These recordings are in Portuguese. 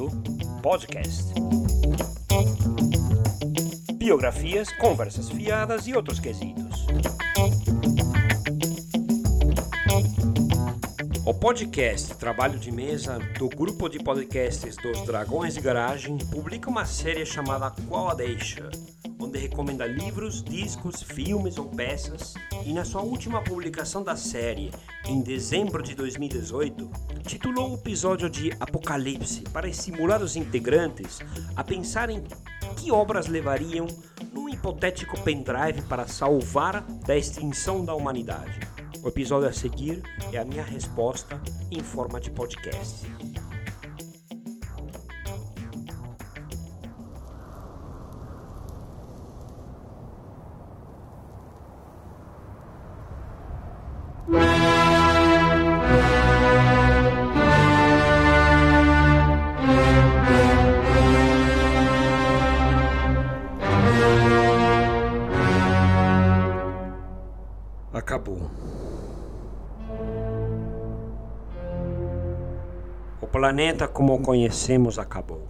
ouvindo podcast. Biografias, conversas fiadas e outros quesitos. O podcast Trabalho de Mesa do grupo de podcasts dos Dragões de Garagem publica uma série chamada Qual a Deixa, onde recomenda livros, discos, filmes ou peças. E na sua última publicação da série, em dezembro de 2018, titulou o episódio de Apocalipse para estimular os integrantes a pensarem que obras levariam num hipotético pendrive para salvar da extinção da humanidade. O episódio a seguir é a minha resposta em forma de podcast. Planeta como o conhecemos acabou.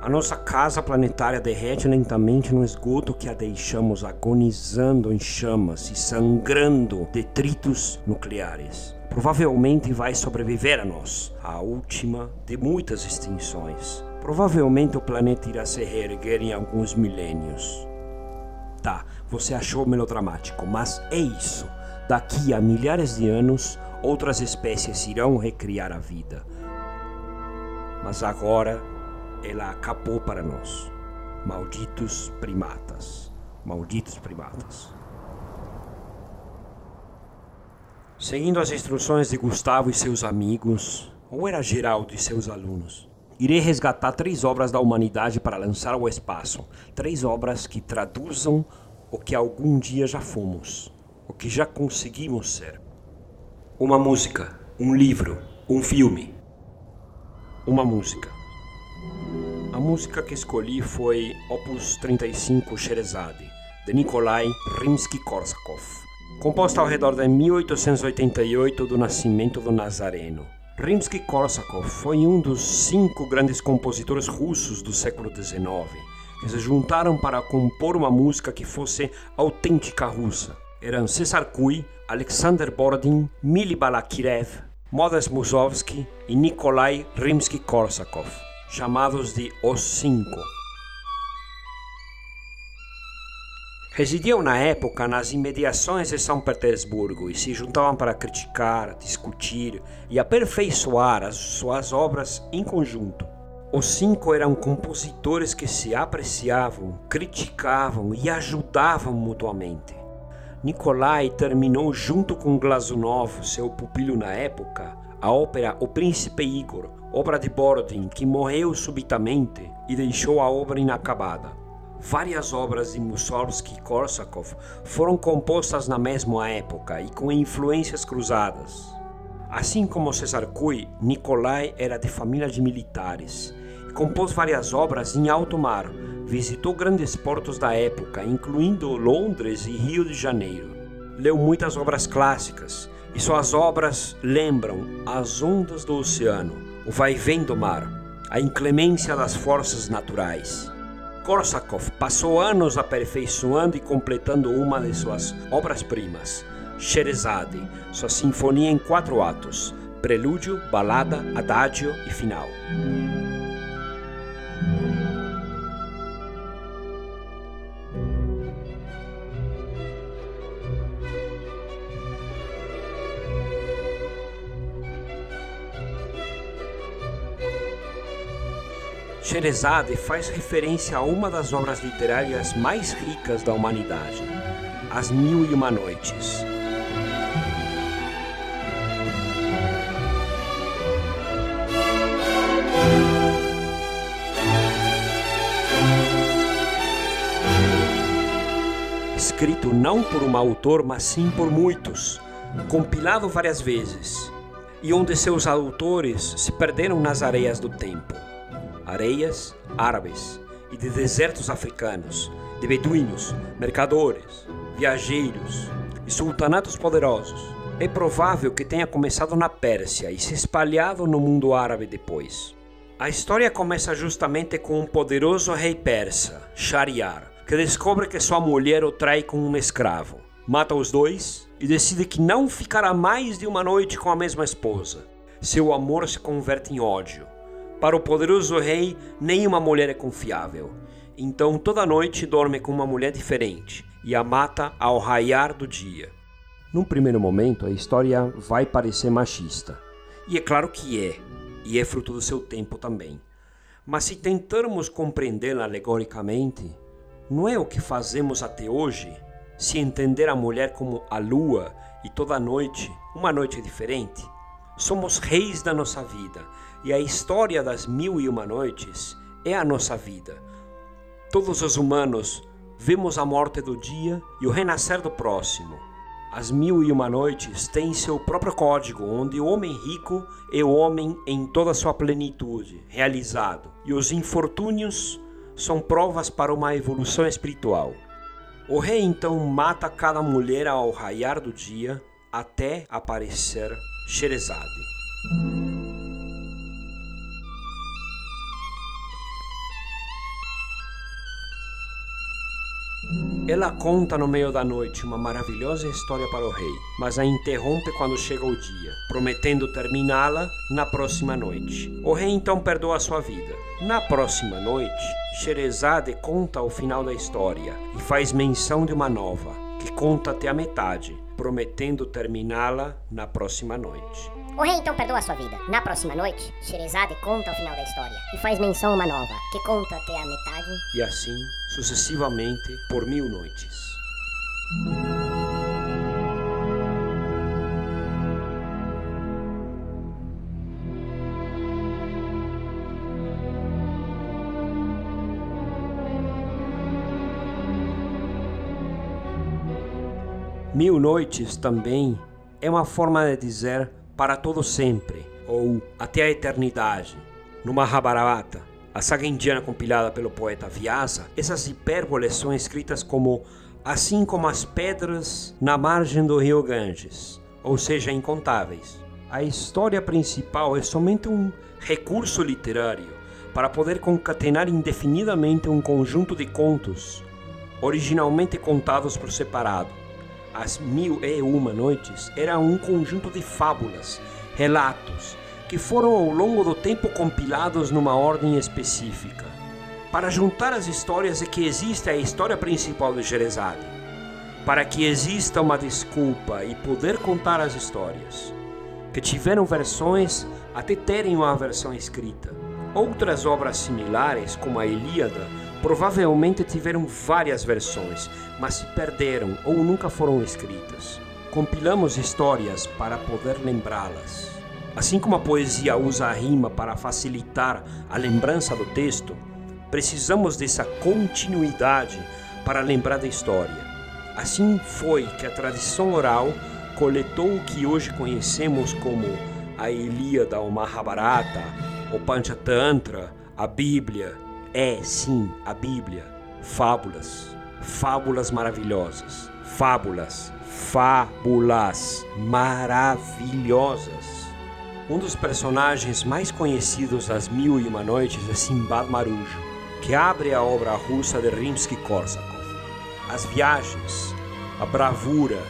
A nossa casa planetária derrete lentamente no esgoto que a deixamos agonizando em chamas e sangrando detritos nucleares. Provavelmente vai sobreviver a nós, a última de muitas extinções. Provavelmente o planeta irá se reerguer em alguns milênios. Tá, você achou melodramático, mas é isso. Daqui a milhares de anos, outras espécies irão recriar a vida. Mas agora ela acabou para nós. Malditos primatas. Malditos primatas. Seguindo as instruções de Gustavo e seus amigos, ou era Geraldo e seus alunos, irei resgatar três obras da humanidade para lançar ao espaço. Três obras que traduzam o que algum dia já fomos, o que já conseguimos ser. Uma música, um livro, um filme. Uma música. A música que escolhi foi Opus 35 Sherazade, de Nikolai Rimsky-Korsakov, composta ao redor de 1888 do nascimento do Nazareno. Rimsky-Korsakov foi um dos cinco grandes compositores russos do século XIX, que se juntaram para compor uma música que fosse autêntica russa. Eram Cesar Kui, Alexander Borodin, Mili Balakirev, Modest Mussorgsky e Nikolai Rimsky-Korsakov, chamados de Os Cinco. Residiam na época nas imediações de São Petersburgo e se juntavam para criticar, discutir e aperfeiçoar as suas obras em conjunto. Os cinco eram compositores que se apreciavam, criticavam e ajudavam mutuamente. Nikolai terminou junto com Glazunov, seu pupilo na época, a ópera O Príncipe Igor, obra de Borodin, que morreu subitamente e deixou a obra inacabada. Várias obras de Mussorgsky e Korsakov foram compostas na mesma época e com influências cruzadas. Assim como Cesar Cui, Nikolai era de família de militares compôs várias obras em alto mar. Visitou grandes portos da época, incluindo Londres e Rio de Janeiro. Leu muitas obras clássicas e suas obras lembram as ondas do oceano, o vai-vem do mar, a inclemência das forças naturais. Korsakov passou anos aperfeiçoando e completando uma de suas obras-primas, Sherazade, sua sinfonia em quatro atos, prelúdio, balada, adágio e final. Sherazade faz referência a uma das obras literárias mais ricas da humanidade, As Mil e Uma Noites. Escrito não por um autor, mas sim por muitos, compilado várias vezes, e onde seus autores se perderam nas areias do tempo areias árabes e de desertos africanos, de beduínos, mercadores, viajeiros e sultanatos poderosos. É provável que tenha começado na Pérsia e se espalhado no mundo árabe depois. A história começa justamente com um poderoso rei persa, Shariar, que descobre que sua mulher o trai com um escravo. Mata os dois e decide que não ficará mais de uma noite com a mesma esposa. Seu amor se converte em ódio. Para o poderoso rei, nenhuma mulher é confiável. Então toda noite dorme com uma mulher diferente e a mata ao raiar do dia. Num primeiro momento, a história vai parecer machista. E é claro que é, e é fruto do seu tempo também. Mas se tentarmos compreendê-la alegoricamente, não é o que fazemos até hoje? Se entender a mulher como a lua e toda noite, uma noite diferente? Somos reis da nossa vida e a história das mil e uma noites é a nossa vida. Todos os humanos vemos a morte do dia e o renascer do próximo. As mil e uma noites têm seu próprio código, onde o homem rico é o homem em toda sua plenitude, realizado, e os infortúnios são provas para uma evolução espiritual. O rei então mata cada mulher ao raiar do dia até aparecer Sherazade. Ela conta no meio da noite uma maravilhosa história para o rei, mas a interrompe quando chega o dia, prometendo terminá-la na próxima noite. O rei então perdoa sua vida. Na próxima noite, Sherazade conta o final da história e faz menção de uma nova, que conta até a metade, prometendo terminá-la na próxima noite. O rei então perdoa a sua vida. Na próxima noite, Sherazade conta o final da história e faz menção a uma nova, que conta até a metade. E assim, sucessivamente, por mil noites. Mil noites também é uma forma de dizer para todo sempre ou até a eternidade. No Mahabharata, a saga indiana compilada pelo poeta Vyasa, essas hipérboles são escritas como assim como as pedras na margem do rio Ganges, ou seja, incontáveis. A história principal é somente um recurso literário para poder concatenar indefinidamente um conjunto de contos, originalmente contados por separado as Mil e Uma Noites era um conjunto de fábulas, relatos, que foram ao longo do tempo compilados numa ordem específica. Para juntar as histórias é que existe a história principal de Jerezade, para que exista uma desculpa e poder contar as histórias, que tiveram versões até terem uma versão escrita. Outras obras similares, como a Ilíada, provavelmente tiveram várias versões, mas se perderam ou nunca foram escritas. Compilamos histórias para poder lembrá-las. Assim como a poesia usa a rima para facilitar a lembrança do texto, precisamos dessa continuidade para lembrar da história. Assim foi que a tradição oral coletou o que hoje conhecemos como a Ilíada, o Mahabharata, o Panchatantra, a Bíblia, é sim a Bíblia, fábulas, fábulas maravilhosas, fábulas, fábulas maravilhosas. Um dos personagens mais conhecidos das Mil e Uma Noites é Simbad Marujo, que abre a obra russa de Rimsky-Korsakov. As viagens, a bravura,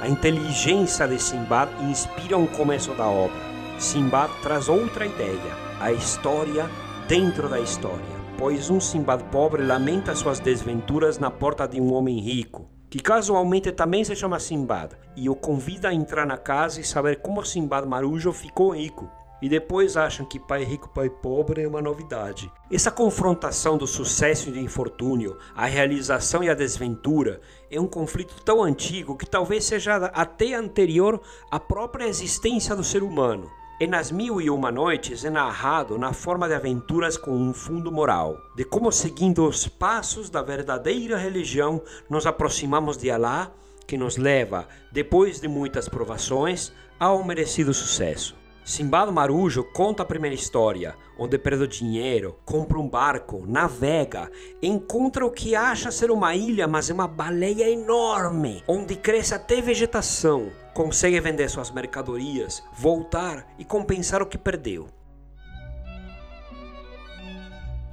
a inteligência de Simbad inspiram o começo da obra. Simbad traz outra ideia, a história dentro da história pois um Simbad pobre lamenta suas desventuras na porta de um homem rico, que casualmente também se chama Simbad, e o convida a entrar na casa e saber como Simbad Marujo ficou rico. E depois acham que pai rico, pai pobre é uma novidade. Essa confrontação do sucesso e do infortúnio, a realização e a desventura, é um conflito tão antigo que talvez seja até anterior à própria existência do ser humano. E nas Mil e Uma Noites é narrado na forma de aventuras com um fundo moral, de como seguindo os passos da verdadeira religião nos aproximamos de Alá, que nos leva, depois de muitas provações, ao merecido sucesso. Simbad Marujo conta a primeira história, onde perde dinheiro, compra um barco, navega, encontra o que acha ser uma ilha, mas é uma baleia enorme, onde cresce até vegetação, consegue vender suas mercadorias, voltar e compensar o que perdeu.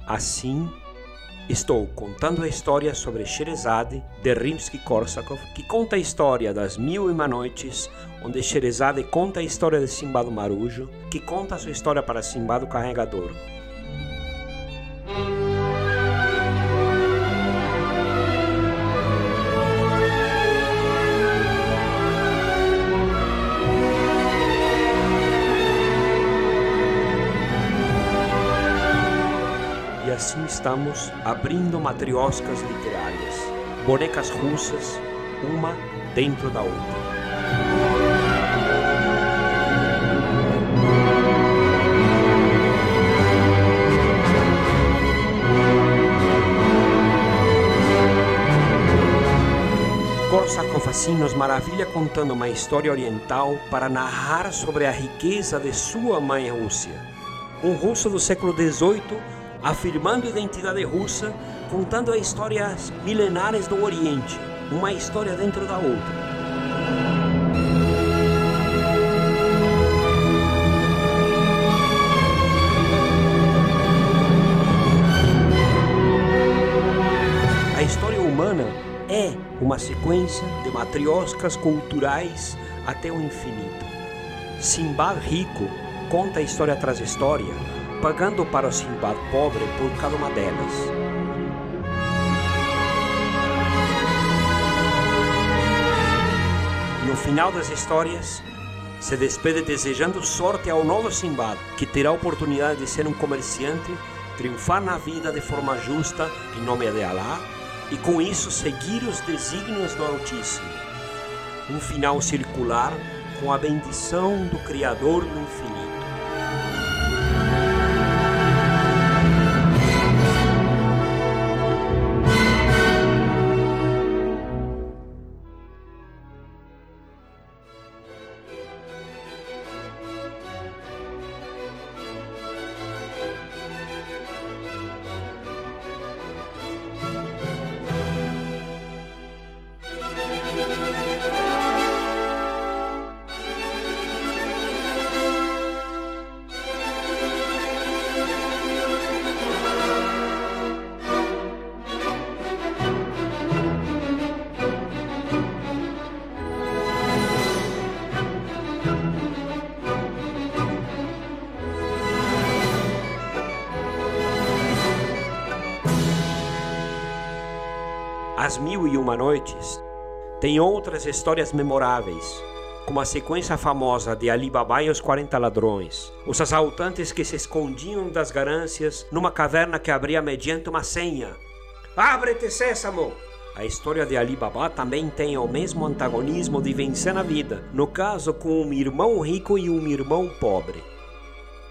Assim, estou contando a história sobre Sherazade de Rimsky-Korsakov, que conta a história das Mil e Uma Noites, onde Sherazade conta a história de Simbado Marujo, que conta a sua história para Simbado Carregador. Estamos abrindo matrioscas literárias, bonecas russas, uma dentro da outra. Korsakov assim nos maravilha contando uma história oriental para narrar sobre a riqueza de sua mãe Rússia. Um russo do século XVIII afirmando identidade russa, contando histórias milenares do Oriente, uma história dentro da outra. A história humana é uma sequência de matrioscas culturais até o infinito. Simbad rico conta a história tras história, pagando para o Simbad pobre por cada uma delas. No final das histórias, se despede desejando sorte ao novo Simbad, que terá a oportunidade de ser um comerciante, triunfar na vida de forma justa em nome de Alá e com isso seguir os desígnios do Altíssimo. Um final circular com a bendição do Criador do infinito. As Mil e Uma Noites tem outras histórias memoráveis, como a sequência famosa de Ali Baba e os 40 Ladrões, os assaltantes que se escondiam das ganâncias numa caverna que abria mediante uma senha. Abre-te, Sésamo! A história de Ali Baba também tem o mesmo antagonismo de vencer na vida, no caso com um irmão rico e um irmão pobre.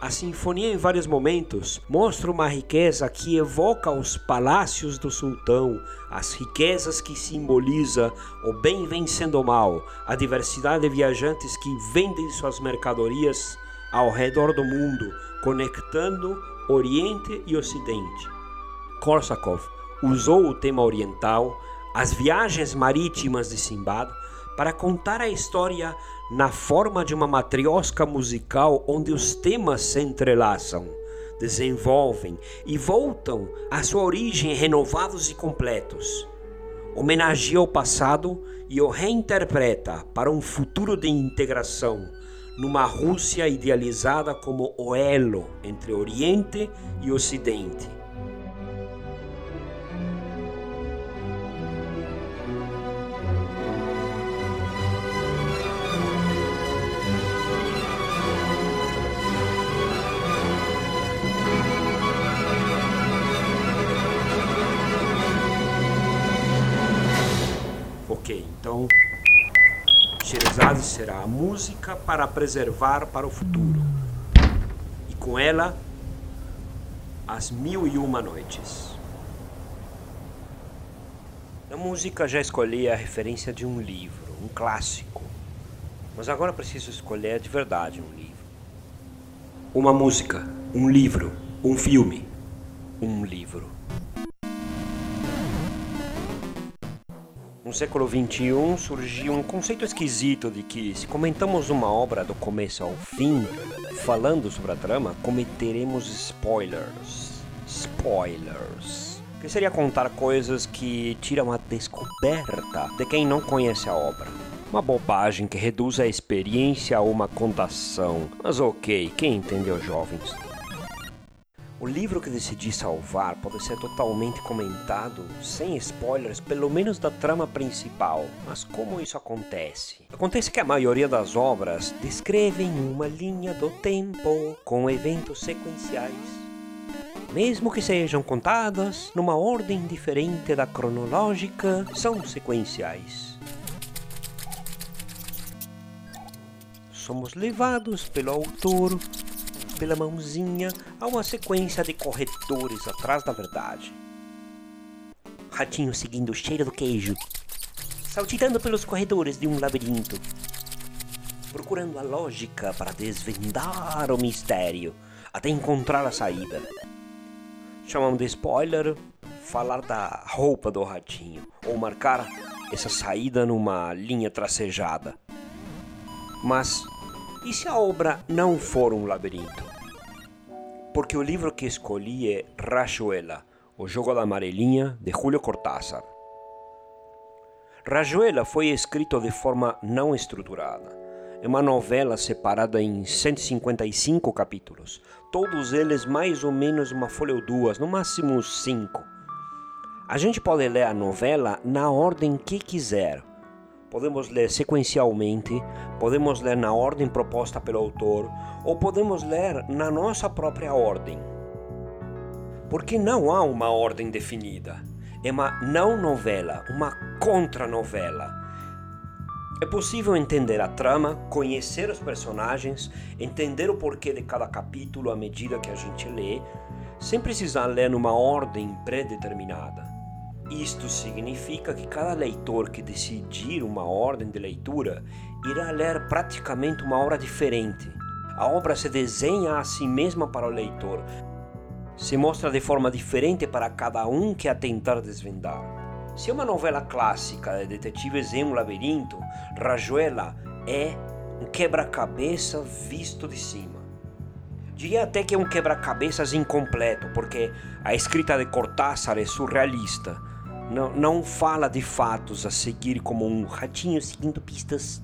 A sinfonia, em vários momentos, mostra uma riqueza que evoca os palácios do sultão, as riquezas que simboliza o bem vencendo o mal, a diversidade de viajantes que vendem suas mercadorias ao redor do mundo, conectando Oriente e Ocidente. Korsakov usou o tema oriental, as viagens marítimas de Simbad, para contar a história na forma de uma matriosca musical onde os temas se entrelaçam, desenvolvem e voltam à sua origem renovados e completos. Homenageia o passado e o reinterpreta para um futuro de integração, numa Rússia idealizada como o elo entre Oriente e Ocidente música para preservar para o futuro. E com ela, as mil e uma noites. Na música já escolhi a referência de um livro, um clássico. Mas agora preciso escolher de verdade um livro. Uma música, um livro, um filme, um livro. No século XXI surgiu um conceito esquisito de que, se comentamos uma obra do começo ao fim, falando sobre a trama, cometeremos spoilers. spoilers, que seria contar coisas que tiram a descoberta de quem não conhece a obra. Uma bobagem que reduz a experiência a uma contação. Mas ok, quem entendeu, jovens? O livro que decidi salvar pode ser totalmente comentado, sem spoilers, pelo menos da trama principal. Mas como isso acontece? Acontece que a maioria das obras descrevem uma linha do tempo com eventos sequenciais. Mesmo que sejam contadas numa ordem diferente da cronológica, são sequenciais. Somos levados pelo autor pela mãozinha a uma sequência de corredores atrás da verdade. Ratinho seguindo o cheiro do queijo, saltitando pelos corredores de um labirinto, procurando a lógica para desvendar o mistério até encontrar a saída. Chamam de spoiler falar da roupa do ratinho ou marcar essa saída numa linha tracejada. Mas e se a obra não for um labirinto? Porque o livro que escolhi é Rajuela, O Jogo da Amarelinha, de Julio Cortázar. Rajuela foi escrito de forma não estruturada. É uma novela separada em 155 capítulos, todos eles mais ou menos uma folha ou duas, no máximo cinco. A gente pode ler a novela na ordem que quiser, Podemos ler sequencialmente, podemos ler na ordem proposta pelo autor ou podemos ler na nossa própria ordem. Porque não há uma ordem definida. É uma não novela, uma contranovela. É possível entender a trama, conhecer os personagens, entender o porquê de cada capítulo à medida que a gente lê, sem precisar ler numa ordem pré-determinada. Isto significa que cada leitor que decidir uma ordem de leitura irá ler praticamente uma obra diferente. A obra se desenha a si mesma para o leitor, se mostra de forma diferente para cada um que a tentar desvendar. Se uma novela clássica de detetives em um labirinto, Rajuela é um quebra-cabeça visto de cima. Diria até que é um quebra-cabeças incompleto, porque a escrita de Cortázar é surrealista não, não fala de fatos a seguir como um ratinho seguindo pistas.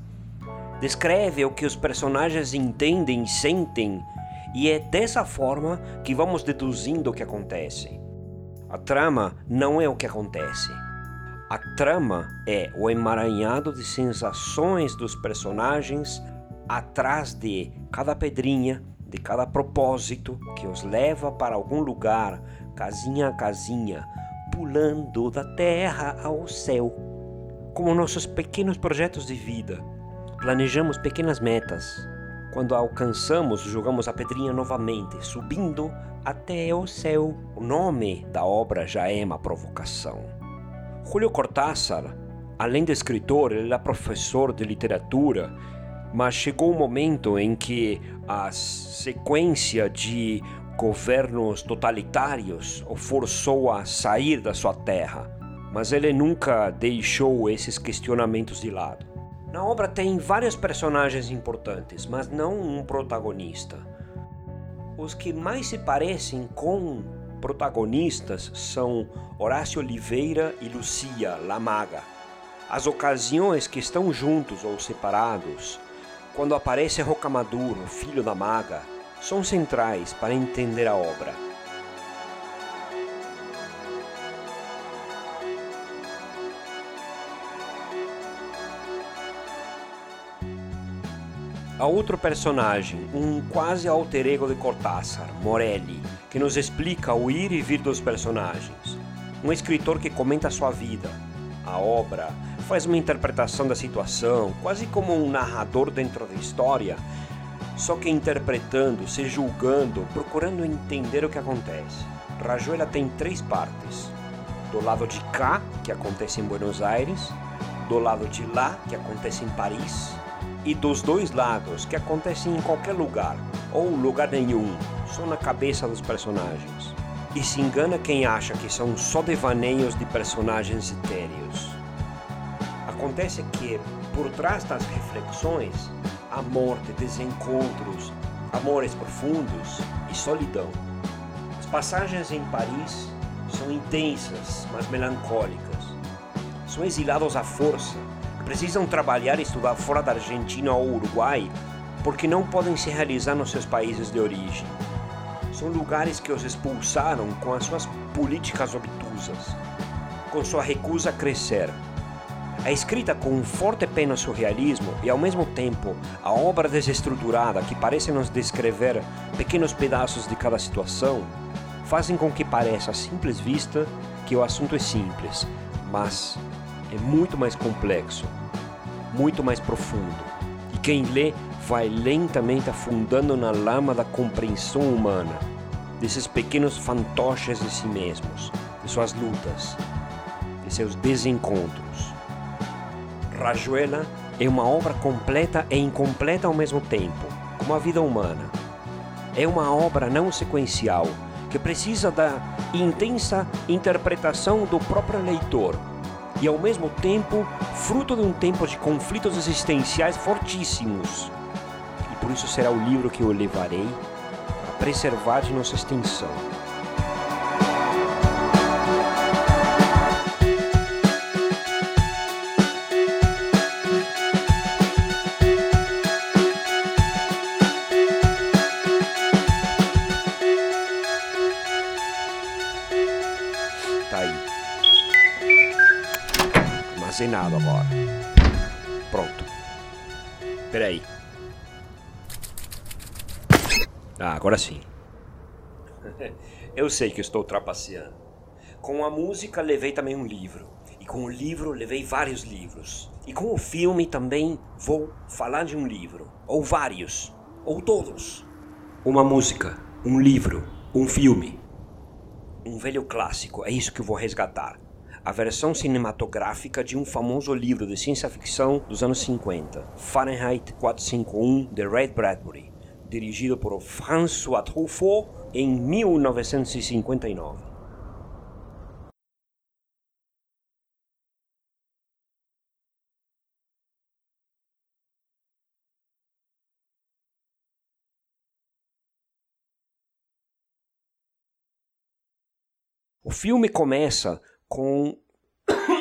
Descreve o que os personagens entendem e sentem, e é dessa forma que vamos deduzindo o que acontece. A trama não é o que acontece. A trama é o emaranhado de sensações dos personagens atrás de cada pedrinha, de cada propósito que os leva para algum lugar, casinha a casinha, pulando da terra ao céu. Como nossos pequenos projetos de vida, planejamos pequenas metas. Quando alcançamos, jogamos a pedrinha novamente, subindo até o céu. O nome da obra já é uma provocação. Julio Cortázar, além de escritor, ele era professor de literatura, mas chegou um momento em que a sequência de governos totalitários o forçou a sair da sua terra, mas ele nunca deixou esses questionamentos de lado. Na obra tem vários personagens importantes, mas não um protagonista. Os que mais se parecem com protagonistas são Horácio Oliveira e Lucia Lamaga. As ocasiões que estão juntos ou separados, quando aparece Rocamadouro, filho da maga, são centrais para entender a obra. Há outro personagem, um quase alter ego de Cortázar, Morelli, que nos explica o ir e vir dos personagens. Um escritor que comenta sua vida, a obra, faz uma interpretação da situação, quase como um narrador dentro da história, só que interpretando, se julgando, procurando entender o que acontece. Rajuela tem três partes: do lado de cá, que acontece em Buenos Aires, do lado de lá, que acontece em Paris, e dos dois lados, que acontecem em qualquer lugar, ou lugar nenhum, só na cabeça dos personagens. E se engana quem acha que são só devaneios de personagens etéreos. Acontece que, por trás das reflexões, a morte, desencontros, amores profundos e solidão. As passagens em Paris são intensas, mas melancólicas. São exilados à força, precisam trabalhar e estudar fora da Argentina ou Uruguai porque não podem se realizar nos seus países de origem. São lugares que os expulsaram com as suas políticas obtusas, com sua recusa a crescer. A escrita com um forte pena surrealismo e ao mesmo tempo a obra desestruturada que parece nos descrever pequenos pedaços de cada situação fazem com que pareça à simples vista que o assunto é simples, mas é muito mais complexo, muito mais profundo. E quem lê vai lentamente afundando na lama da compreensão humana, desses pequenos fantoches de si mesmos, de suas lutas, de seus desencontros. Rajuela é uma obra completa e incompleta ao mesmo tempo, como a vida humana. É uma obra não sequencial que precisa da intensa interpretação do próprio leitor e ao mesmo tempo fruto de um tempo de conflitos existenciais fortíssimos. E por isso será o livro que eu levarei a preservar de nossa extensão. Armazenado agora. Pronto. Peraí. Ah, agora sim. Eu sei que estou trapaceando. Com a música levei também um livro. E com o livro levei vários livros. E com o filme também vou falar de um livro. Ou vários. Ou todos. Uma música, um livro, um filme. Um velho clássico, é isso que eu vou resgatar. A versão cinematográfica de um famoso livro de ciência ficção dos anos 50, Fahrenheit 451, de Ray Bradbury, dirigido por François Truffaut em 1959. O filme começa com.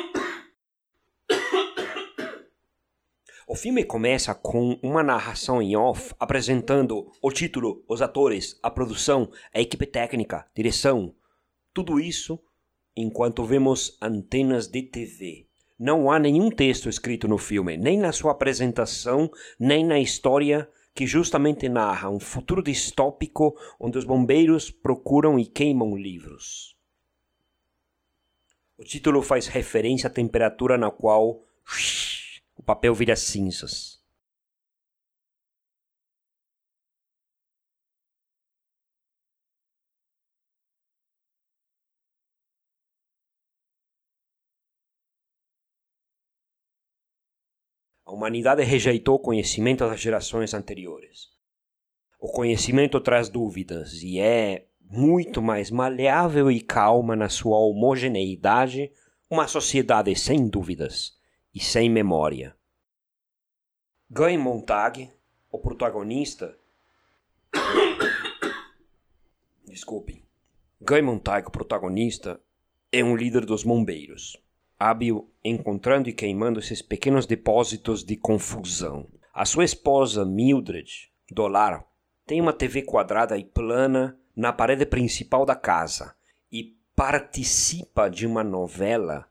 O filme começa com uma narração em off apresentando o título, os atores, a produção, a equipe técnica, direção. Tudo isso enquanto vemos antenas de TV. Não há nenhum texto escrito no filme, nem na sua apresentação, nem na história que justamente narra um futuro distópico onde os bombeiros procuram e queimam livros. O título faz referência à temperatura na qual o papel vira cinzas. A humanidade rejeitou o conhecimento das gerações anteriores. O conhecimento traz dúvidas e é muito mais maleável e calma na sua homogeneidade, uma sociedade sem dúvidas e sem memória. Guy Montag, o protagonista. Desculpem. Guy Montag, o protagonista, é um líder dos bombeiros, hábil encontrando e queimando esses pequenos depósitos de confusão. A sua esposa, Mildred, do lar, tem uma TV quadrada e plana na parede principal da casa e participa de uma novela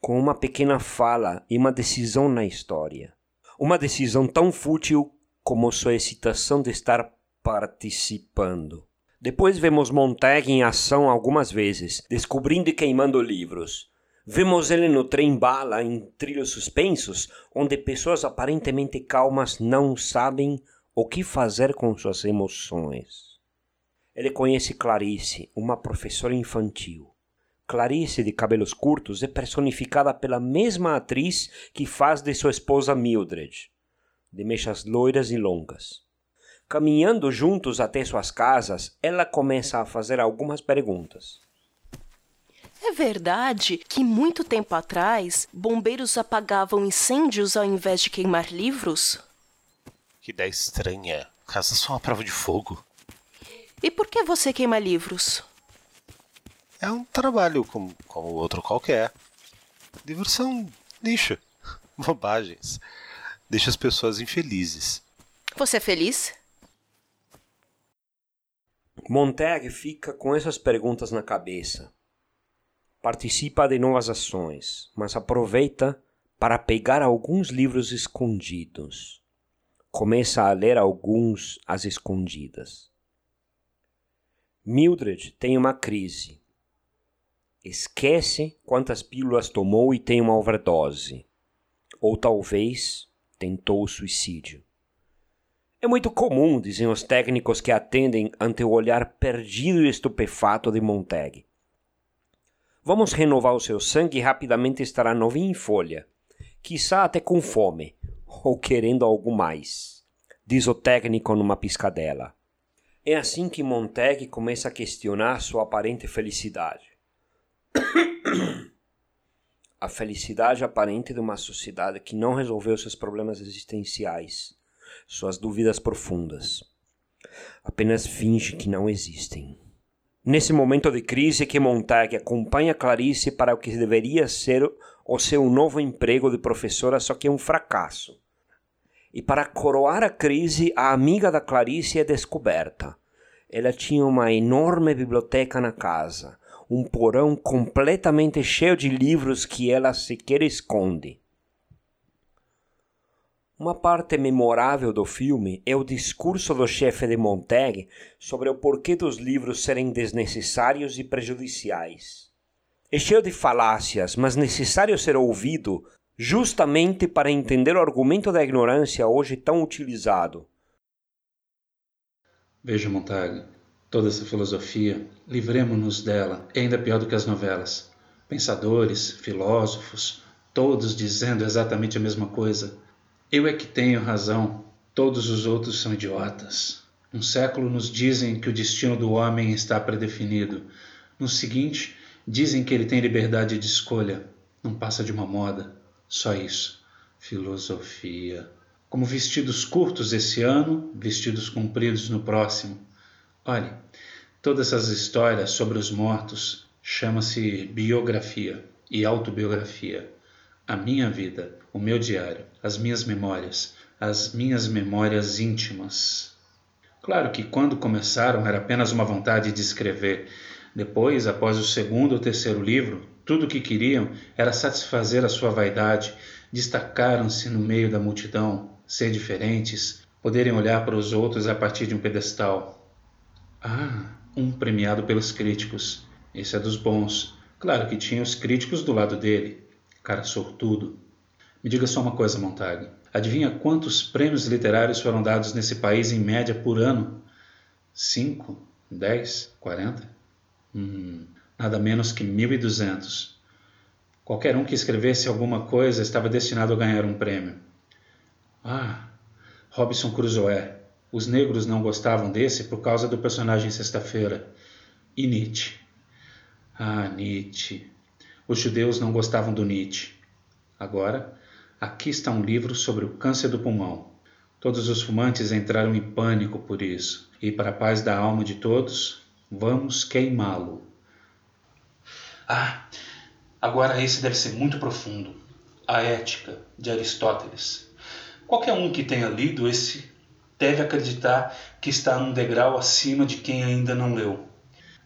com uma pequena fala e uma decisão na história. Uma decisão tão fútil como sua excitação de estar participando. Depois vemos Montag em ação algumas vezes, descobrindo e queimando livros. Vemos ele no trem-bala em trilhos suspensos, onde pessoas aparentemente calmas não sabem o que fazer com suas emoções. Ele conhece Clarice, uma professora infantil. Clarice, de cabelos curtos, é personificada pela mesma atriz que faz de sua esposa Mildred, de mechas loiras e longas. Caminhando juntos até suas casas, ela começa a fazer algumas perguntas. É verdade que muito tempo atrás bombeiros apagavam incêndios ao invés de queimar livros? Que ideia estranha. Casas são uma prova de fogo. E por que você queima livros? É um trabalho como, como outro qualquer. Diversão lixo. Bobagens. Deixa as pessoas infelizes. Você é feliz? Montag fica com essas perguntas na cabeça. Participa de novas ações, mas aproveita para pegar alguns livros escondidos. Começa a ler alguns às escondidas. Mildred tem uma crise. Esquece quantas pílulas tomou e tem uma overdose. Ou talvez tentou o suicídio. É muito comum, dizem os técnicos que atendem ante o olhar perdido e estupefato de Montag. Vamos renovar o seu sangue e rapidamente estará novinho em folha, quiçá até com fome, ou querendo algo mais, diz o técnico numa piscadela. É assim que Montag começa a questionar sua aparente felicidade. a felicidade aparente de uma sociedade que não resolveu seus problemas existenciais suas dúvidas profundas. Apenas finge que não existem. Nesse momento de crise que Montag acompanha Clarice para o que deveria ser o seu novo emprego de professora, só que é um fracasso. E para coroar a crise, a amiga da Clarice é descoberta. Ela tinha uma enorme biblioteca na casa, um porão completamente cheio de livros que ela sequer esconde. Uma parte memorável do filme é o discurso do chefe de Montag sobre o porquê dos livros serem desnecessários e prejudiciais. É cheio de falácias, mas necessário ser ouvido justamente para entender o argumento da ignorância hoje tão utilizado. Veja, Montag, toda essa filosofia, livremos-nos dela, é ainda pior do que as novelas. Pensadores, filósofos, todos dizendo exatamente a mesma coisa eu é que tenho razão, todos os outros são idiotas. Um século nos dizem que o destino do homem está predefinido. No seguinte, dizem que ele tem liberdade de escolha. Não passa de uma moda. Só isso. Filosofia. Como vestidos curtos esse ano, vestidos compridos no próximo. Olhe, todas essas histórias sobre os mortos chama-se biografia e autobiografia. A minha vida o meu diário, as minhas memórias, as minhas memórias íntimas. Claro que quando começaram era apenas uma vontade de escrever. Depois, após o segundo ou terceiro livro, tudo o que queriam era satisfazer a sua vaidade, destacaram-se no meio da multidão, ser diferentes, poderem olhar para os outros a partir de um pedestal. Ah, um premiado pelos críticos. Esse é dos bons. Claro que tinha os críticos do lado dele. Cara sortudo. Me diga só uma coisa, Montag. Adivinha quantos prêmios literários foram dados nesse país em média por ano? Cinco? Dez? Quarenta? Hum, nada menos que mil e duzentos. Qualquer um que escrevesse alguma coisa estava destinado a ganhar um prêmio. Ah, Robinson Crusoe. Os negros não gostavam desse por causa do personagem Sexta-feira. E Nietzsche. Ah, Nietzsche. Os judeus não gostavam do Nietzsche. Agora, Aqui está um livro sobre o câncer do pulmão. Todos os fumantes entraram em pânico por isso, e para a paz da alma de todos, vamos queimá-lo. Ah, agora esse deve ser muito profundo. A Ética, de Aristóteles. Qualquer um que tenha lido esse deve acreditar que está num degrau acima de quem ainda não leu.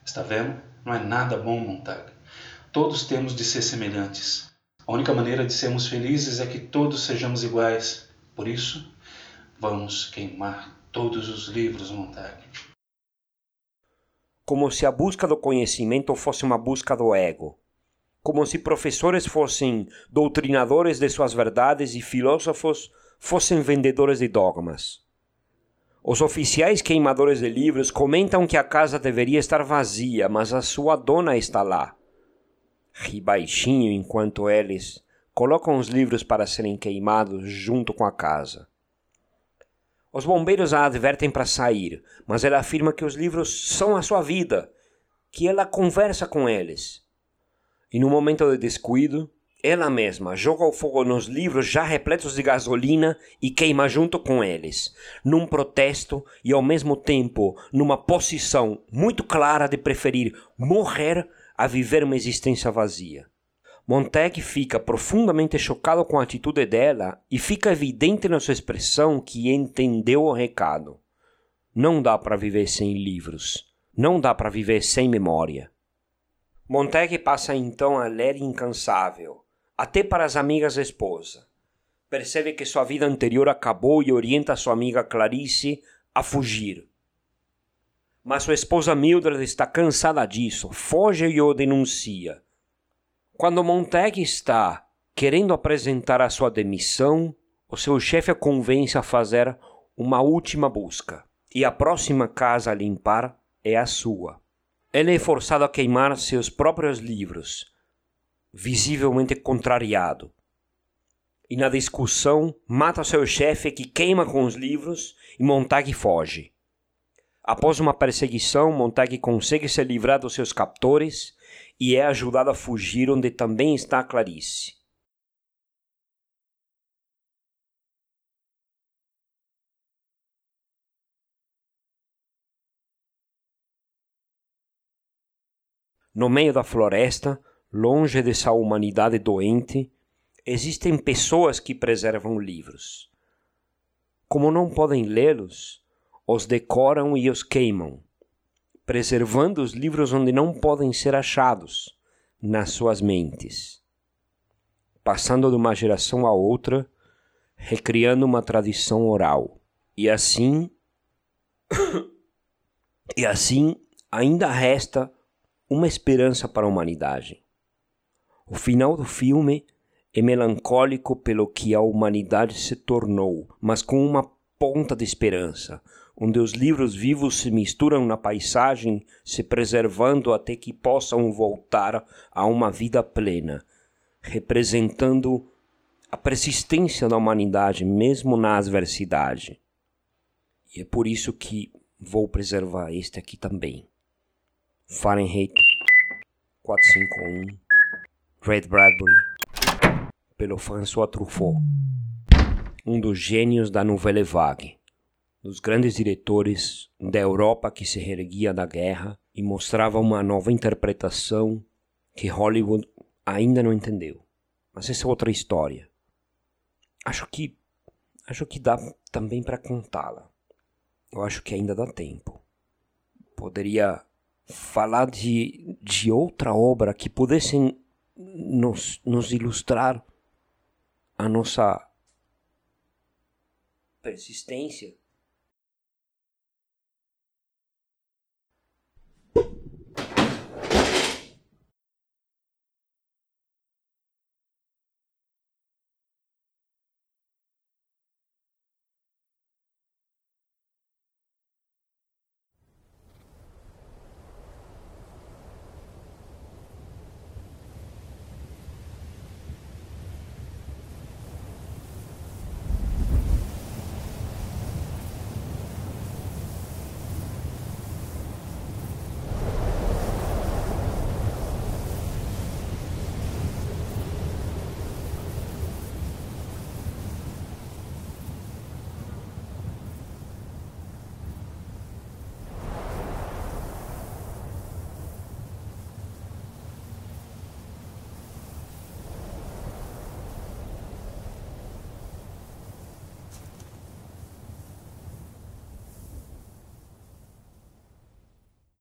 Está vendo? Não é nada bom, Montag. Todos temos de ser semelhantes. A única maneira de sermos felizes é que todos sejamos iguais. Por isso, vamos queimar todos os livros, Montag. Como se a busca do conhecimento fosse uma busca do ego. Como se professores fossem doutrinadores de suas verdades e filósofos fossem vendedores de dogmas. Os oficiais queimadores de livros comentam que a casa deveria estar vazia, mas a sua dona está lá ri baixinho enquanto eles colocam os livros para serem queimados junto com a casa. Os bombeiros a advertem para sair, mas ela afirma que os livros são a sua vida, que ela conversa com eles. E no momento de descuido, ela mesma joga o fogo nos livros já repletos de gasolina e queima junto com eles, num protesto e ao mesmo tempo numa posição muito clara de preferir morrer a viver uma existência vazia. Montag fica profundamente chocado com a atitude dela e fica evidente na sua expressão que entendeu o recado. Não dá para viver sem livros. Não dá para viver sem memória. Montag passa então a ler incansável, até para as amigas da esposa. Percebe que sua vida anterior acabou e orienta sua amiga Clarice a fugir. Mas sua esposa Mildred está cansada disso, foge e o denuncia. Quando Montag está querendo apresentar a sua demissão, o seu chefe a convence a fazer uma última busca. E a próxima casa a limpar é a sua. Ele é forçado a queimar seus próprios livros, visivelmente contrariado. E na discussão, mata seu chefe que queima com os livros e Montag foge. Após uma perseguição, Montag consegue se livrar dos seus captores e é ajudado a fugir onde também está Clarice. No meio da floresta, longe dessa humanidade doente, existem pessoas que preservam livros. Como não podem lê-los, os decoram e os queimam preservando os livros onde não podem ser achados nas suas mentes, passando de uma geração a outra, recriando uma tradição oral. E assim, e assim ainda resta uma esperança para a humanidade. O final do filme é melancólico pelo que a humanidade se tornou, mas com uma ponta de esperança, onde os livros vivos se misturam na paisagem, se preservando até que possam voltar a uma vida plena, representando a persistência da humanidade mesmo na adversidade. E é por isso que vou preservar este aqui também. Fahrenheit 451 Red Bradbury pelo François Truffaut, um dos gênios da Nouvelle Vague dos grandes diretores da Europa que se reerguia da guerra e mostrava uma nova interpretação que Hollywood ainda não entendeu. Mas essa é outra história. Acho que acho que dá também para contá-la. Eu acho que ainda dá tempo. Poderia falar de, de outra obra que pudesse nos, nos ilustrar a nossa persistência